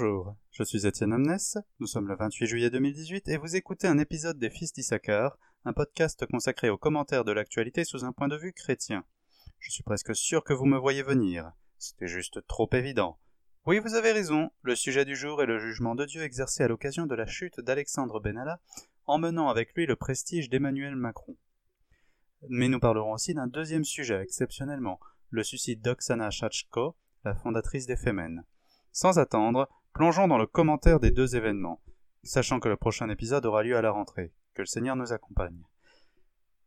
Bonjour, je suis Étienne Omnes, nous sommes le 28 juillet 2018 et vous écoutez un épisode des Fils d'Issachar, un podcast consacré aux commentaires de l'actualité sous un point de vue chrétien. Je suis presque sûr que vous me voyez venir, c'était juste trop évident. Oui, vous avez raison, le sujet du jour est le jugement de Dieu exercé à l'occasion de la chute d'Alexandre Benalla, emmenant avec lui le prestige d'Emmanuel Macron. Mais nous parlerons aussi d'un deuxième sujet exceptionnellement, le suicide d'Oksana Shachko, la fondatrice des Femen. Sans attendre, plongeons dans le commentaire des deux événements, sachant que le prochain épisode aura lieu à la rentrée. Que le Seigneur nous accompagne.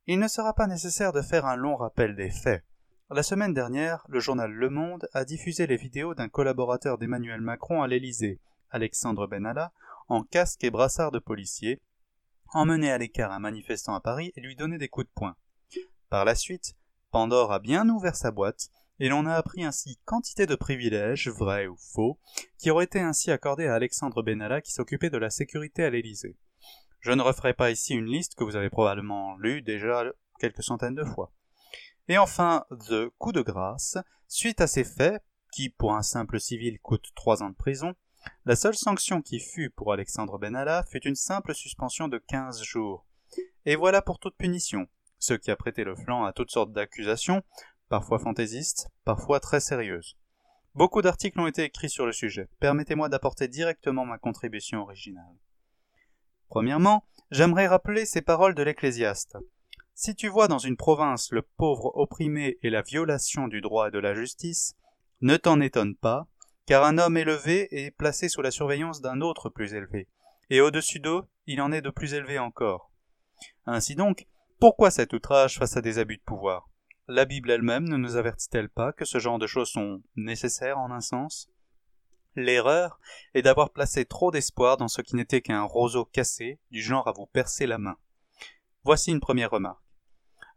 Il ne sera pas nécessaire de faire un long rappel des faits. La semaine dernière, le journal Le Monde a diffusé les vidéos d'un collaborateur d'Emmanuel Macron à l'Élysée, Alexandre Benalla, en casque et brassard de policier, emmener à l'écart un manifestant à Paris et lui donner des coups de poing. Par la suite, Pandore a bien ouvert sa boîte, et l'on a appris ainsi quantité de privilèges, vrais ou faux, qui auraient été ainsi accordés à Alexandre Benalla qui s'occupait de la sécurité à l'Élysée. Je ne referai pas ici une liste que vous avez probablement lue déjà quelques centaines de fois. Et enfin, The coup de grâce, suite à ces faits, qui pour un simple civil coûte trois ans de prison, la seule sanction qui fut pour Alexandre Benalla fut une simple suspension de quinze jours. Et voilà pour toute punition, ce qui a prêté le flanc à toutes sortes d'accusations, parfois fantaisistes, parfois très sérieuses. Beaucoup d'articles ont été écrits sur le sujet. Permettez-moi d'apporter directement ma contribution originale. Premièrement, j'aimerais rappeler ces paroles de l'Ecclésiaste. Si tu vois dans une province le pauvre opprimé et la violation du droit et de la justice, ne t'en étonne pas, car un homme élevé est placé sous la surveillance d'un autre plus élevé, et au-dessus d'eux, il en est de plus élevé encore. Ainsi donc, pourquoi cet outrage face à des abus de pouvoir? La Bible elle-même ne nous avertit-elle pas que ce genre de choses sont nécessaires en un sens? L'erreur est d'avoir placé trop d'espoir dans ce qui n'était qu'un roseau cassé, du genre à vous percer la main. Voici une première remarque.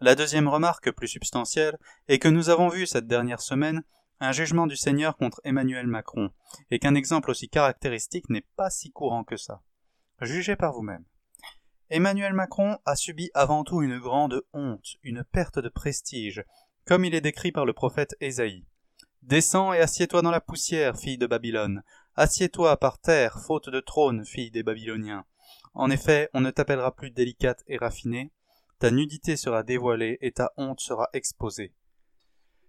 La deuxième remarque, plus substantielle, est que nous avons vu cette dernière semaine un jugement du Seigneur contre Emmanuel Macron, et qu'un exemple aussi caractéristique n'est pas si courant que ça. Jugez par vous-même. Emmanuel Macron a subi avant tout une grande honte, une perte de prestige, comme il est décrit par le prophète Ésaïe. Descends et assieds-toi dans la poussière, fille de Babylone. Assieds-toi par terre, faute de trône, fille des Babyloniens. En effet, on ne t'appellera plus délicate et raffinée, ta nudité sera dévoilée et ta honte sera exposée.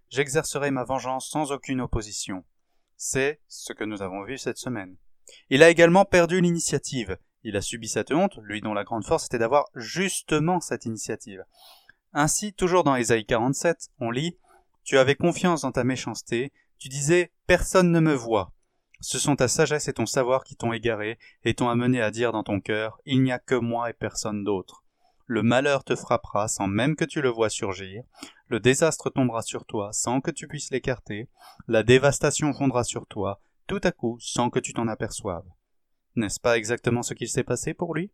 J'exercerai ma vengeance sans aucune opposition. C'est ce que nous avons vu cette semaine. Il a également perdu l'initiative. Il a subi cette honte, lui dont la grande force était d'avoir justement cette initiative. Ainsi, toujours dans Ésaïe 47, on lit Tu avais confiance dans ta méchanceté, tu disais Personne ne me voit. Ce sont ta sagesse et ton savoir qui t'ont égaré et t'ont amené à dire dans ton cœur Il n'y a que moi et personne d'autre le malheur te frappera sans même que tu le vois surgir, le désastre tombera sur toi sans que tu puisses l'écarter, la dévastation fondra sur toi, tout à coup, sans que tu t'en aperçoives. N'est-ce pas exactement ce qu'il s'est passé pour lui?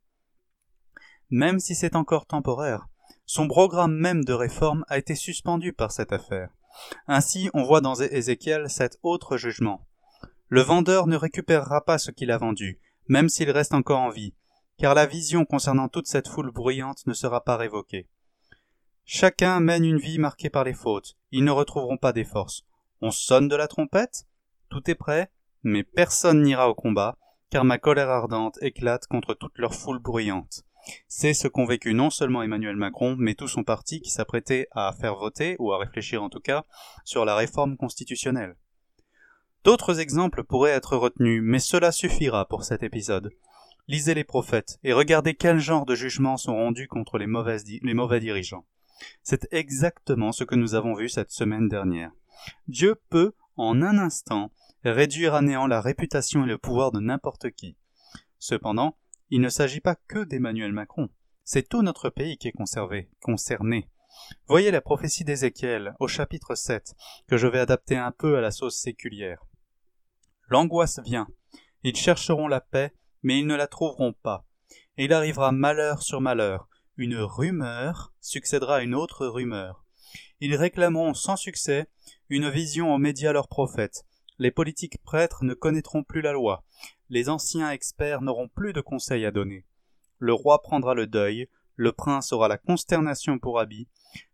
Même si c'est encore temporaire, son programme même de réforme a été suspendu par cette affaire. Ainsi, on voit dans Ézéchiel cet autre jugement. Le vendeur ne récupérera pas ce qu'il a vendu, même s'il reste encore en vie, car la vision concernant toute cette foule bruyante ne sera pas révoquée. Chacun mène une vie marquée par les fautes, ils ne retrouveront pas des forces. On sonne de la trompette? Tout est prêt, mais personne n'ira au combat, car ma colère ardente éclate contre toute leur foule bruyante. C'est ce qu'ont vécu non seulement Emmanuel Macron, mais tout son parti qui s'apprêtait à faire voter, ou à réfléchir en tout cas, sur la réforme constitutionnelle. D'autres exemples pourraient être retenus, mais cela suffira pour cet épisode. Lisez les prophètes et regardez quel genre de jugements sont rendus contre les, les mauvais dirigeants. C'est exactement ce que nous avons vu cette semaine dernière. Dieu peut, en un instant, réduire à néant la réputation et le pouvoir de n'importe qui. Cependant, il ne s'agit pas que d'Emmanuel Macron. C'est tout notre pays qui est conservé, concerné. Voyez la prophétie d'Ézéchiel au chapitre 7, que je vais adapter un peu à la sauce séculière. L'angoisse vient. Ils chercheront la paix, mais ils ne la trouveront pas. Et il arrivera malheur sur malheur. Une rumeur succédera à une autre rumeur. Ils réclameront sans succès une vision aux médias leurs prophètes. Les politiques prêtres ne connaîtront plus la loi. Les anciens experts n'auront plus de conseils à donner. Le roi prendra le deuil, le prince aura la consternation pour habit,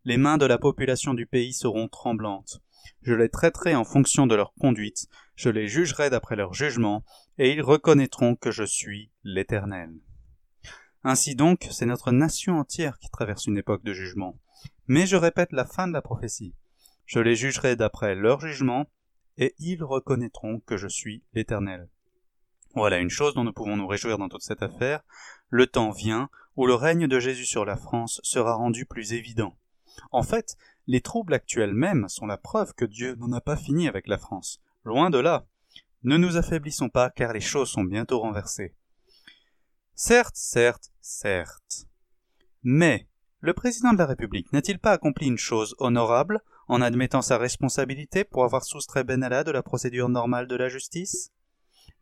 les mains de la population du pays seront tremblantes. Je les traiterai en fonction de leur conduite, je les jugerai d'après leur jugement, et ils reconnaîtront que je suis l'Éternel. Ainsi donc, c'est notre nation entière qui traverse une époque de jugement. Mais je répète la fin de la prophétie. Je les jugerai d'après leur jugement, et ils reconnaîtront que je suis l'Éternel. Voilà une chose dont nous pouvons nous réjouir dans toute cette affaire. Le temps vient où le règne de Jésus sur la France sera rendu plus évident. En fait, les troubles actuels même sont la preuve que Dieu n'en a pas fini avec la France. Loin de là. Ne nous affaiblissons pas car les choses sont bientôt renversées. Certes, certes, certes. Mais le président de la République n'a-t-il pas accompli une chose honorable en admettant sa responsabilité pour avoir soustrait Benalla de la procédure normale de la justice?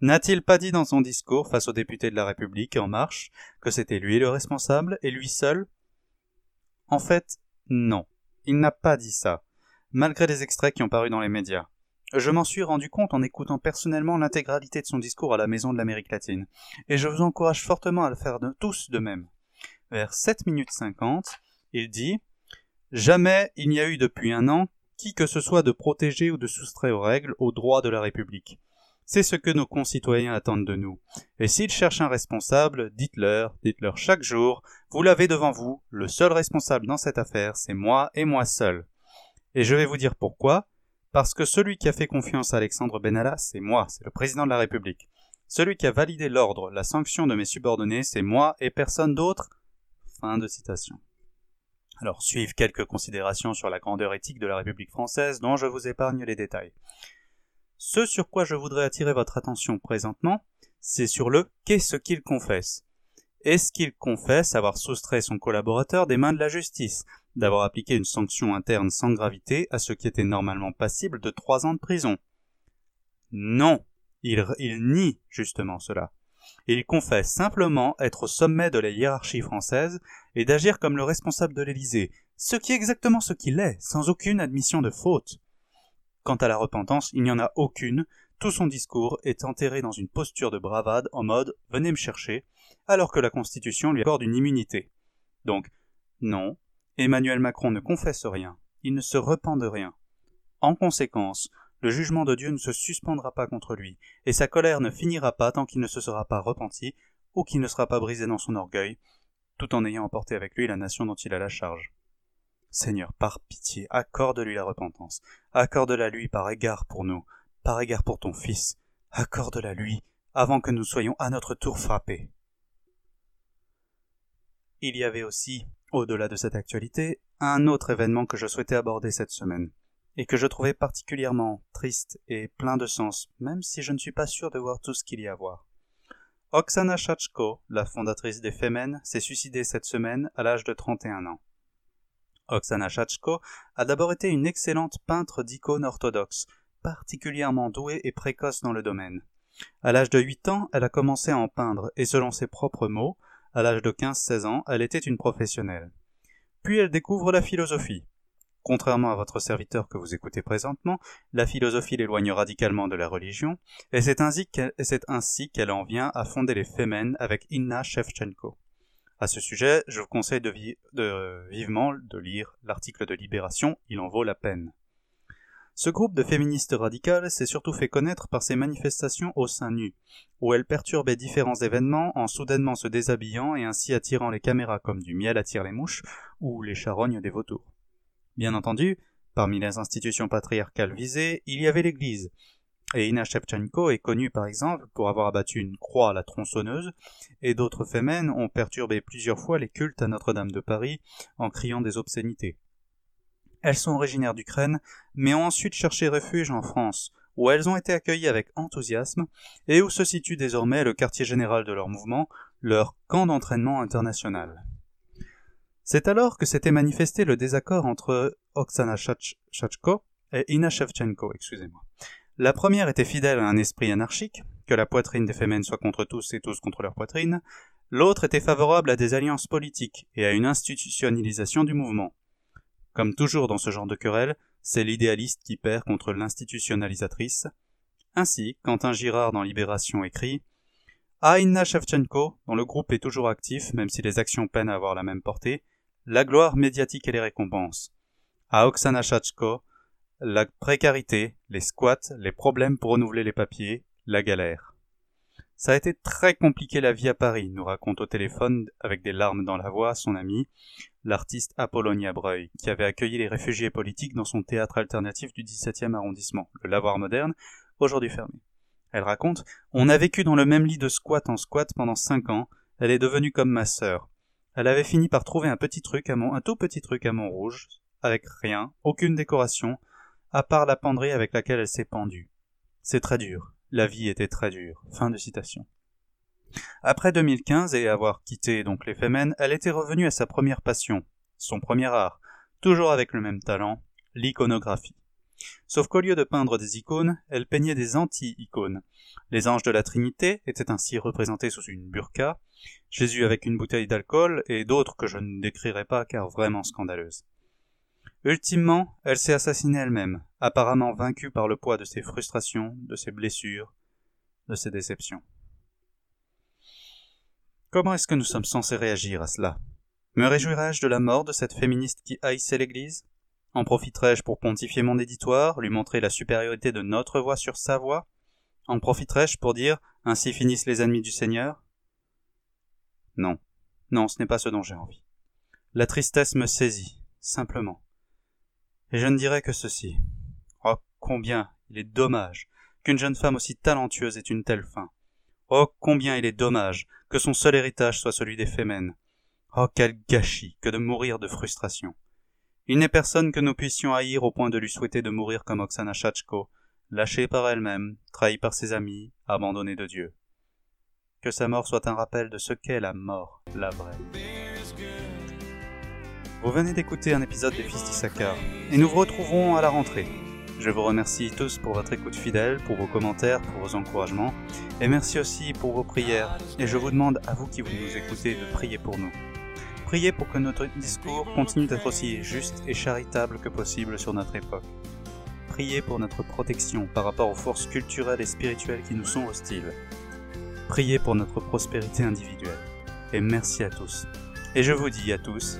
N'a-t-il pas dit dans son discours face aux députés de la République En Marche que c'était lui le responsable et lui seul? En fait, non. Il n'a pas dit ça, malgré les extraits qui ont paru dans les médias. Je m'en suis rendu compte en écoutant personnellement l'intégralité de son discours à la Maison de l'Amérique latine, et je vous encourage fortement à le faire de, tous de même. Vers 7 minutes 50, il dit Jamais il n'y a eu depuis un an qui que ce soit de protéger ou de soustraire aux règles, aux droits de la République. C'est ce que nos concitoyens attendent de nous. Et s'ils cherchent un responsable, dites-leur, dites-leur chaque jour, vous l'avez devant vous, le seul responsable dans cette affaire, c'est moi et moi seul. Et je vais vous dire pourquoi. Parce que celui qui a fait confiance à Alexandre Benalla, c'est moi, c'est le président de la République. Celui qui a validé l'ordre, la sanction de mes subordonnés, c'est moi et personne d'autre. Fin de citation. Alors suivent quelques considérations sur la grandeur éthique de la République française dont je vous épargne les détails. Ce sur quoi je voudrais attirer votre attention présentement, c'est sur le qu'est-ce qu'il confesse? Est-ce qu'il confesse avoir soustrait son collaborateur des mains de la justice, d'avoir appliqué une sanction interne sans gravité à ce qui était normalement passible de trois ans de prison? Non, il, il nie justement cela. Il confesse simplement être au sommet de la hiérarchie française et d'agir comme le responsable de l'Élysée, ce qui est exactement ce qu'il est, sans aucune admission de faute. Quant à la repentance, il n'y en a aucune, tout son discours est enterré dans une posture de bravade en mode venez me chercher, alors que la Constitution lui accorde une immunité. Donc, non, Emmanuel Macron ne confesse rien, il ne se repent de rien. En conséquence, le jugement de Dieu ne se suspendra pas contre lui, et sa colère ne finira pas tant qu'il ne se sera pas repenti, ou qu'il ne sera pas brisé dans son orgueil, tout en ayant emporté avec lui la nation dont il a la charge. Seigneur, par pitié, accorde-lui la repentance, accorde-la lui par égard pour nous, par égard pour ton Fils, accorde-la lui, avant que nous soyons à notre tour frappés. Il y avait aussi, au-delà de cette actualité, un autre événement que je souhaitais aborder cette semaine, et que je trouvais particulièrement triste et plein de sens, même si je ne suis pas sûr de voir tout ce qu'il y a à voir. Oksana Shachko, la fondatrice des Femen, s'est suicidée cette semaine à l'âge de 31 ans. Oksana Shachko a d'abord été une excellente peintre d'icônes orthodoxes, particulièrement douée et précoce dans le domaine. À l'âge de 8 ans, elle a commencé à en peindre, et selon ses propres mots, à l'âge de 15-16 ans, elle était une professionnelle. Puis elle découvre la philosophie. Contrairement à votre serviteur que vous écoutez présentement, la philosophie l'éloigne radicalement de la religion, et c'est ainsi qu'elle en vient à fonder les Femen avec Inna Shevchenko. À ce sujet, je vous conseille vivement de lire l'article de Libération, il en vaut la peine. Ce groupe de féministes radicales s'est surtout fait connaître par ses manifestations au sein nu, où elles perturbaient différents événements en soudainement se déshabillant et ainsi attirant les caméras comme du miel attire les mouches ou les charognes des vautours. Bien entendu, parmi les institutions patriarcales visées, il y avait l'Église, et Ina Shevchenko est connue par exemple pour avoir abattu une croix à la tronçonneuse, et d'autres femmes ont perturbé plusieurs fois les cultes à Notre-Dame de Paris en criant des obscénités. Elles sont originaires d'Ukraine, mais ont ensuite cherché refuge en France, où elles ont été accueillies avec enthousiasme, et où se situe désormais le quartier général de leur mouvement, leur camp d'entraînement international. C'est alors que s'était manifesté le désaccord entre Oksana Shachko et Ina Shevchenko, excusez-moi. La première était fidèle à un esprit anarchique, que la poitrine des femmes soit contre tous et tous contre leur poitrine, l'autre était favorable à des alliances politiques et à une institutionnalisation du mouvement. Comme toujours dans ce genre de querelle, c'est l'idéaliste qui perd contre l'institutionnalisatrice. Ainsi, Quentin Girard dans Libération écrit à Inna Shevchenko, dont le groupe est toujours actif même si les actions peinent à avoir la même portée, la gloire médiatique et les récompenses. À Oksana Shachko, la précarité, les squats, les problèmes pour renouveler les papiers, la galère. Ça a été très compliqué la vie à Paris, nous raconte au téléphone, avec des larmes dans la voix, son ami, l'artiste Apollonia Breuil, qui avait accueilli les réfugiés politiques dans son théâtre alternatif du 17e arrondissement, le Lavoir moderne, aujourd'hui fermé. Elle raconte On a vécu dans le même lit de squat en squat pendant cinq ans, elle est devenue comme ma sœur. Elle avait fini par trouver un petit truc à Mont, un tout petit truc à Montrouge, avec rien, aucune décoration, à part la penderie avec laquelle elle s'est pendue. C'est très dur. La vie était très dure. Fin de citation. Après 2015 et avoir quitté donc les elle était revenue à sa première passion, son premier art, toujours avec le même talent, l'iconographie. Sauf qu'au lieu de peindre des icônes, elle peignait des anti-icônes. Les anges de la Trinité étaient ainsi représentés sous une burqa, Jésus avec une bouteille d'alcool et d'autres que je ne décrirai pas car vraiment scandaleuses. Ultimement, elle s'est assassinée elle-même, apparemment vaincue par le poids de ses frustrations, de ses blessures, de ses déceptions. Comment est-ce que nous sommes censés réagir à cela? Me réjouirais-je de la mort de cette féministe qui haïssait l'Église? En profiterais-je pour pontifier mon éditoire, lui montrer la supériorité de notre voix sur sa voix? En profiterais-je pour dire Ainsi finissent les ennemis du Seigneur? Non, non, ce n'est pas ce dont j'ai envie. La tristesse me saisit, simplement. Et je ne dirais que ceci. Oh, combien il est dommage qu'une jeune femme aussi talentueuse ait une telle fin. Oh, combien il est dommage que son seul héritage soit celui des Fémènes. Oh, quel gâchis que de mourir de frustration. Il n'est personne que nous puissions haïr au point de lui souhaiter de mourir comme Oksana Chachko, lâchée par elle-même, trahie par ses amis, abandonnée de Dieu. Que sa mort soit un rappel de ce qu'est la mort, la vraie. Vous venez d'écouter un épisode des Fils d'Issachar, et nous vous retrouverons à la rentrée. Je vous remercie tous pour votre écoute fidèle, pour vos commentaires, pour vos encouragements, et merci aussi pour vos prières, et je vous demande à vous qui vous nous écoutez de prier pour nous. Priez pour que notre discours continue d'être aussi juste et charitable que possible sur notre époque. Priez pour notre protection par rapport aux forces culturelles et spirituelles qui nous sont hostiles. Priez pour notre prospérité individuelle. Et merci à tous. Et je vous dis à tous。